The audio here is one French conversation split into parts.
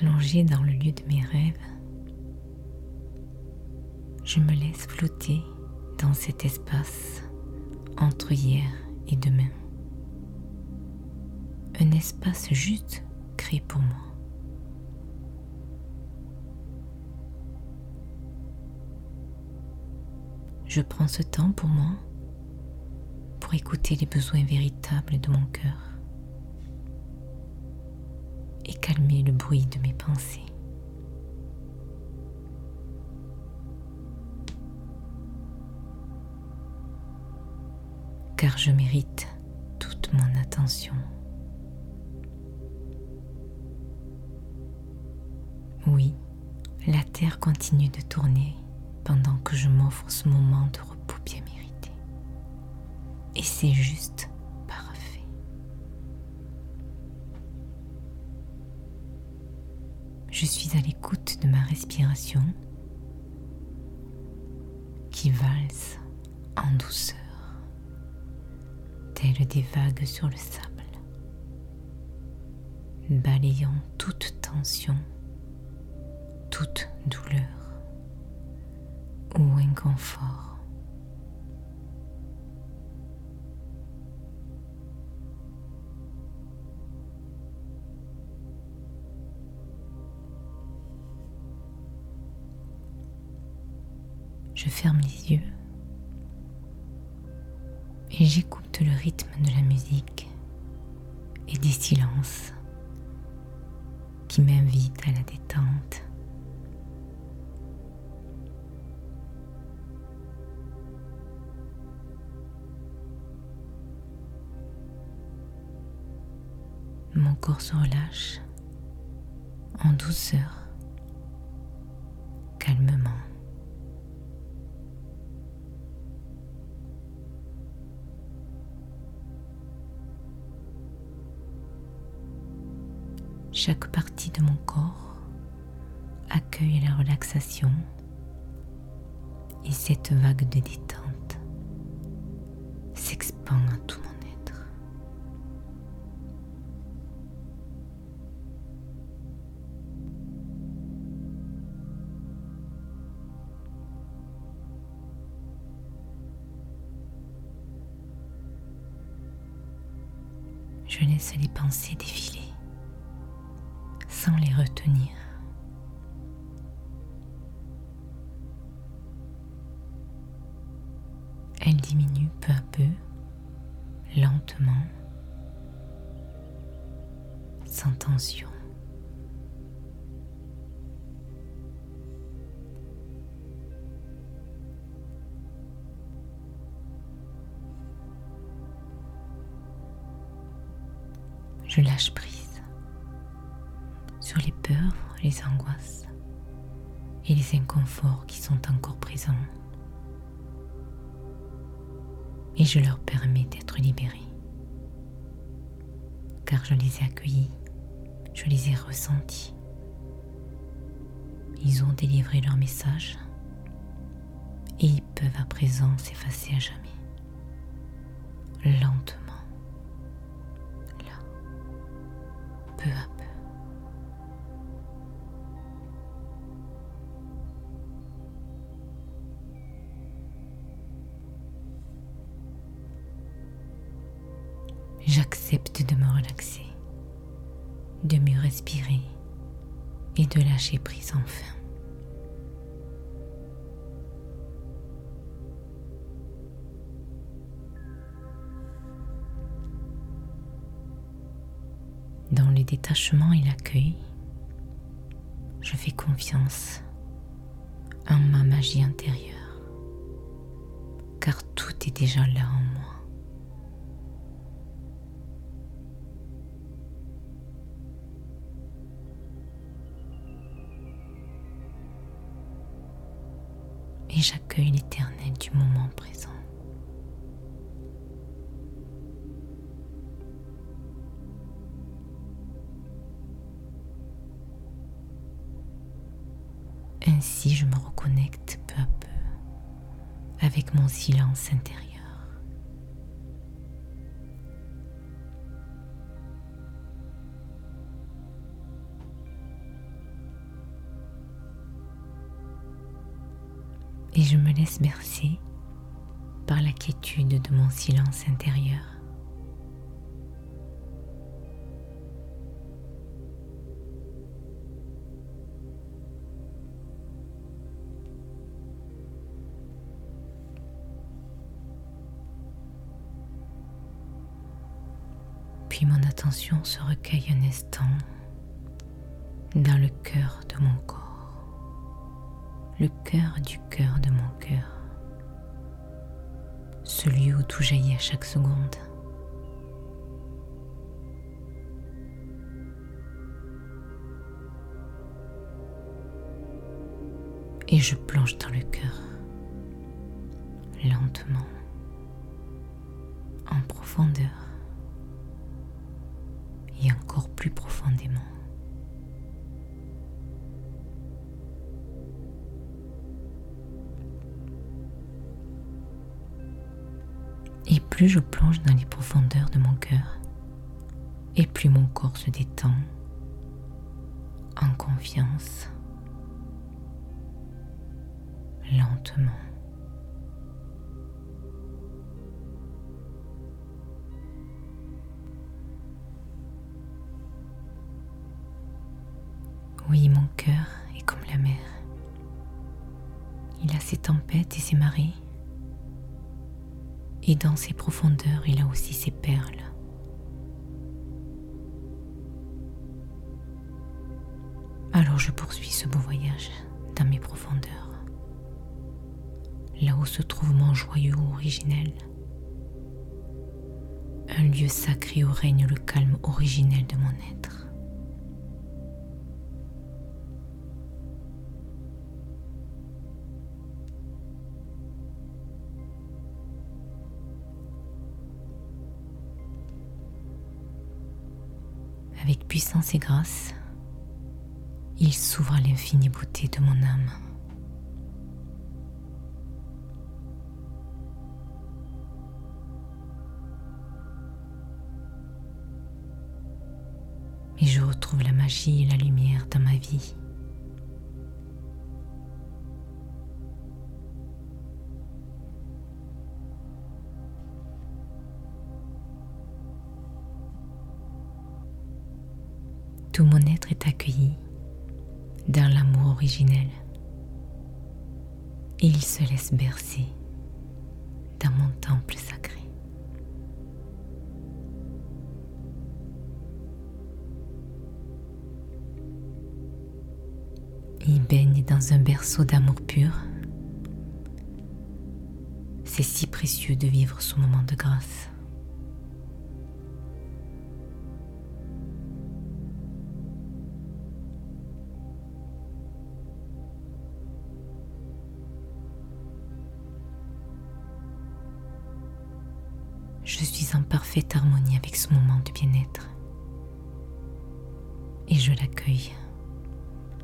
Allongé dans le lieu de mes rêves, je me laisse flotter dans cet espace entre hier et demain. Un espace juste créé pour moi. Je prends ce temps pour moi, pour écouter les besoins véritables de mon cœur et calmer le bruit de mes pensées. car je mérite toute mon attention. Oui, la Terre continue de tourner pendant que je m'offre ce moment de repos bien mérité. Et c'est juste Je suis à l'écoute de ma respiration qui valse en douceur des vagues sur le sable, balayant toute tension, toute douleur ou inconfort. Je ferme les yeux et j'écoute le rythme de la musique et des silences qui m'invitent à la détente. Mon corps se relâche en douceur, Chaque partie de mon corps accueille la relaxation et cette vague de détente s'expand à tout mon être. Je laisse les pensées défiler sans les retenir. Elle diminue peu à peu, lentement, sans tension. Je lâche prise les peurs, les angoisses et les inconforts qui sont encore présents. Et je leur permets d'être libérés. Car je les ai accueillis, je les ai ressentis. Ils ont délivré leur message et ils peuvent à présent s'effacer à jamais. Lentement. J'accepte de me relaxer, de mieux respirer et de lâcher prise enfin. Dans le détachement et l'accueil, je fais confiance en ma magie intérieure, car tout est déjà là l'éternel du moment présent. Ainsi je me reconnecte peu à peu avec mon silence intérieur. Laisse bercer par la quiétude de mon silence intérieur. Puis mon attention se recueille un instant dans le cœur de mon corps, le cœur du cœur de mon cœur, celui où tout jaillit à chaque seconde. Et je plonge dans le cœur, lentement, en profondeur et encore plus profondément. Plus je plonge dans les profondeurs de mon cœur, et plus mon corps se détend en confiance, lentement. Oui, mon cœur est comme la mer. Il a ses tempêtes et ses marées. Et dans ses profondeurs, il a aussi ses perles. Alors je poursuis ce beau voyage dans mes profondeurs, là où se trouve mon joyau originel, un lieu sacré où règne le calme originel de mon être. Avec puissance et grâce, il s'ouvre à l'infinie beauté de mon âme. Et je retrouve la magie et la lumière dans ma vie. Tout mon être est accueilli dans l'amour originel et il se laisse bercer dans mon temple sacré. Il baigne dans un berceau d'amour pur. C'est si précieux de vivre ce moment de grâce. Parfaite harmonie avec ce moment de bien-être. Et je l'accueille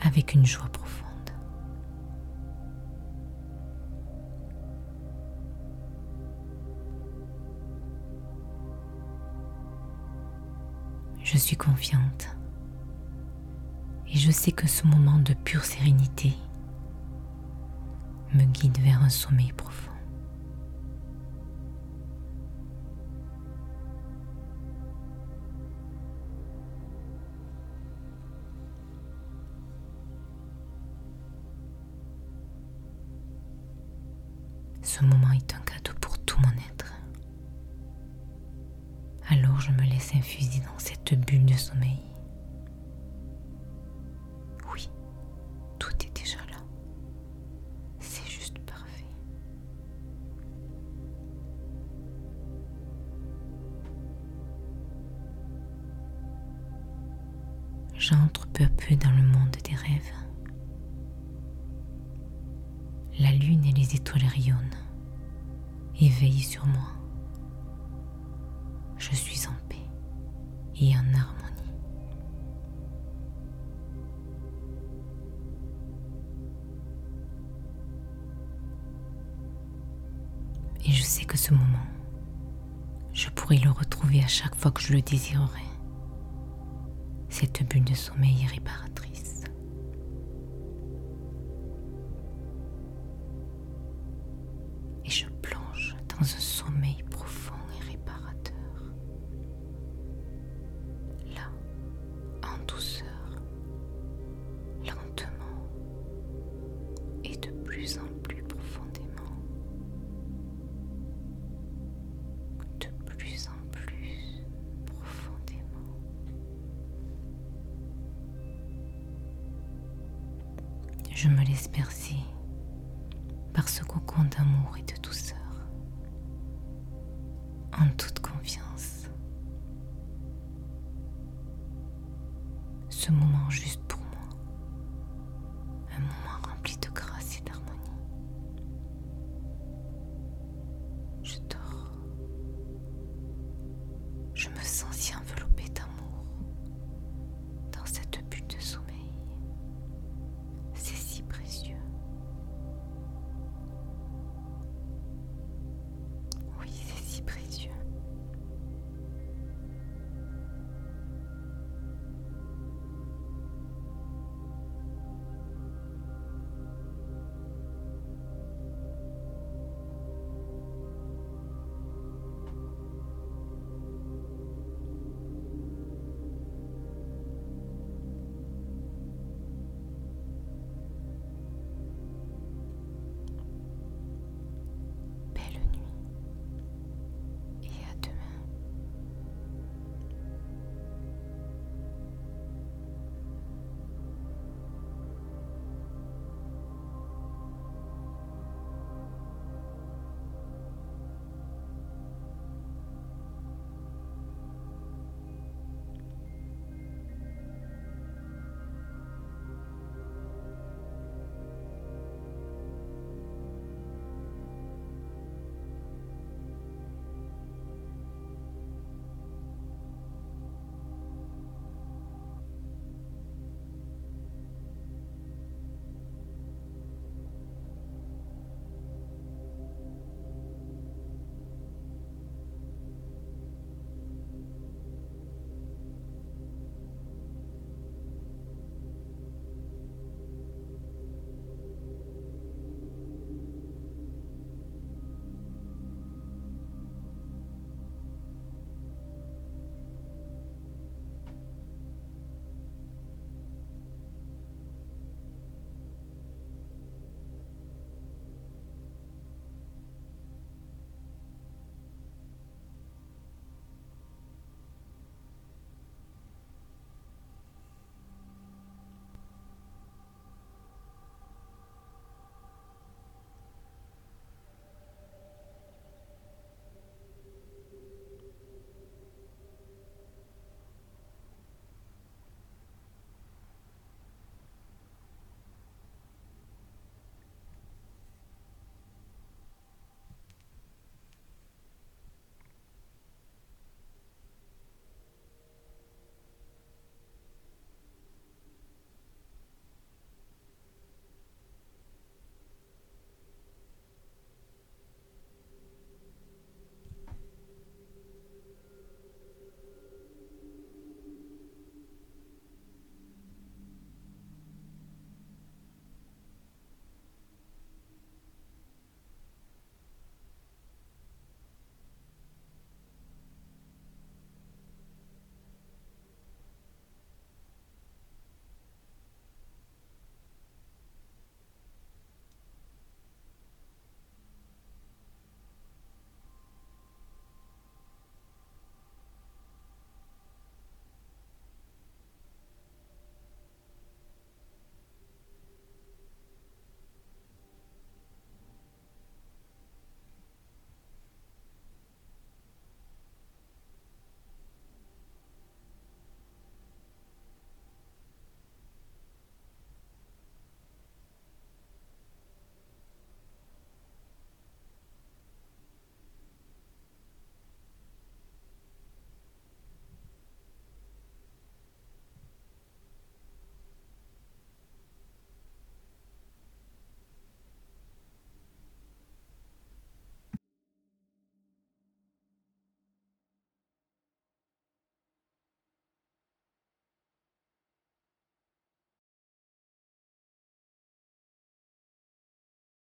avec une joie profonde. Je suis confiante et je sais que ce moment de pure sérénité me guide vers un sommeil profond. Ce moment est un cadeau pour tout mon être. Alors je me laisse infuser dans cette bulle de sommeil. Oui, tout est déjà là. C'est juste parfait. J'entre peu à peu dans le monde des rêves. La lune et les étoiles rayonnent éveille sur moi. Je suis en paix et en harmonie. Et je sais que ce moment, je pourrai le retrouver à chaque fois que je le désirerai. Cette bulle de sommeil irréparatrice. Un sommeil profond et réparateur. Là, en douceur, lentement et de plus en plus profondément. De plus en plus profondément. Je me laisse bercer par ce cocon d'amour et de douceur,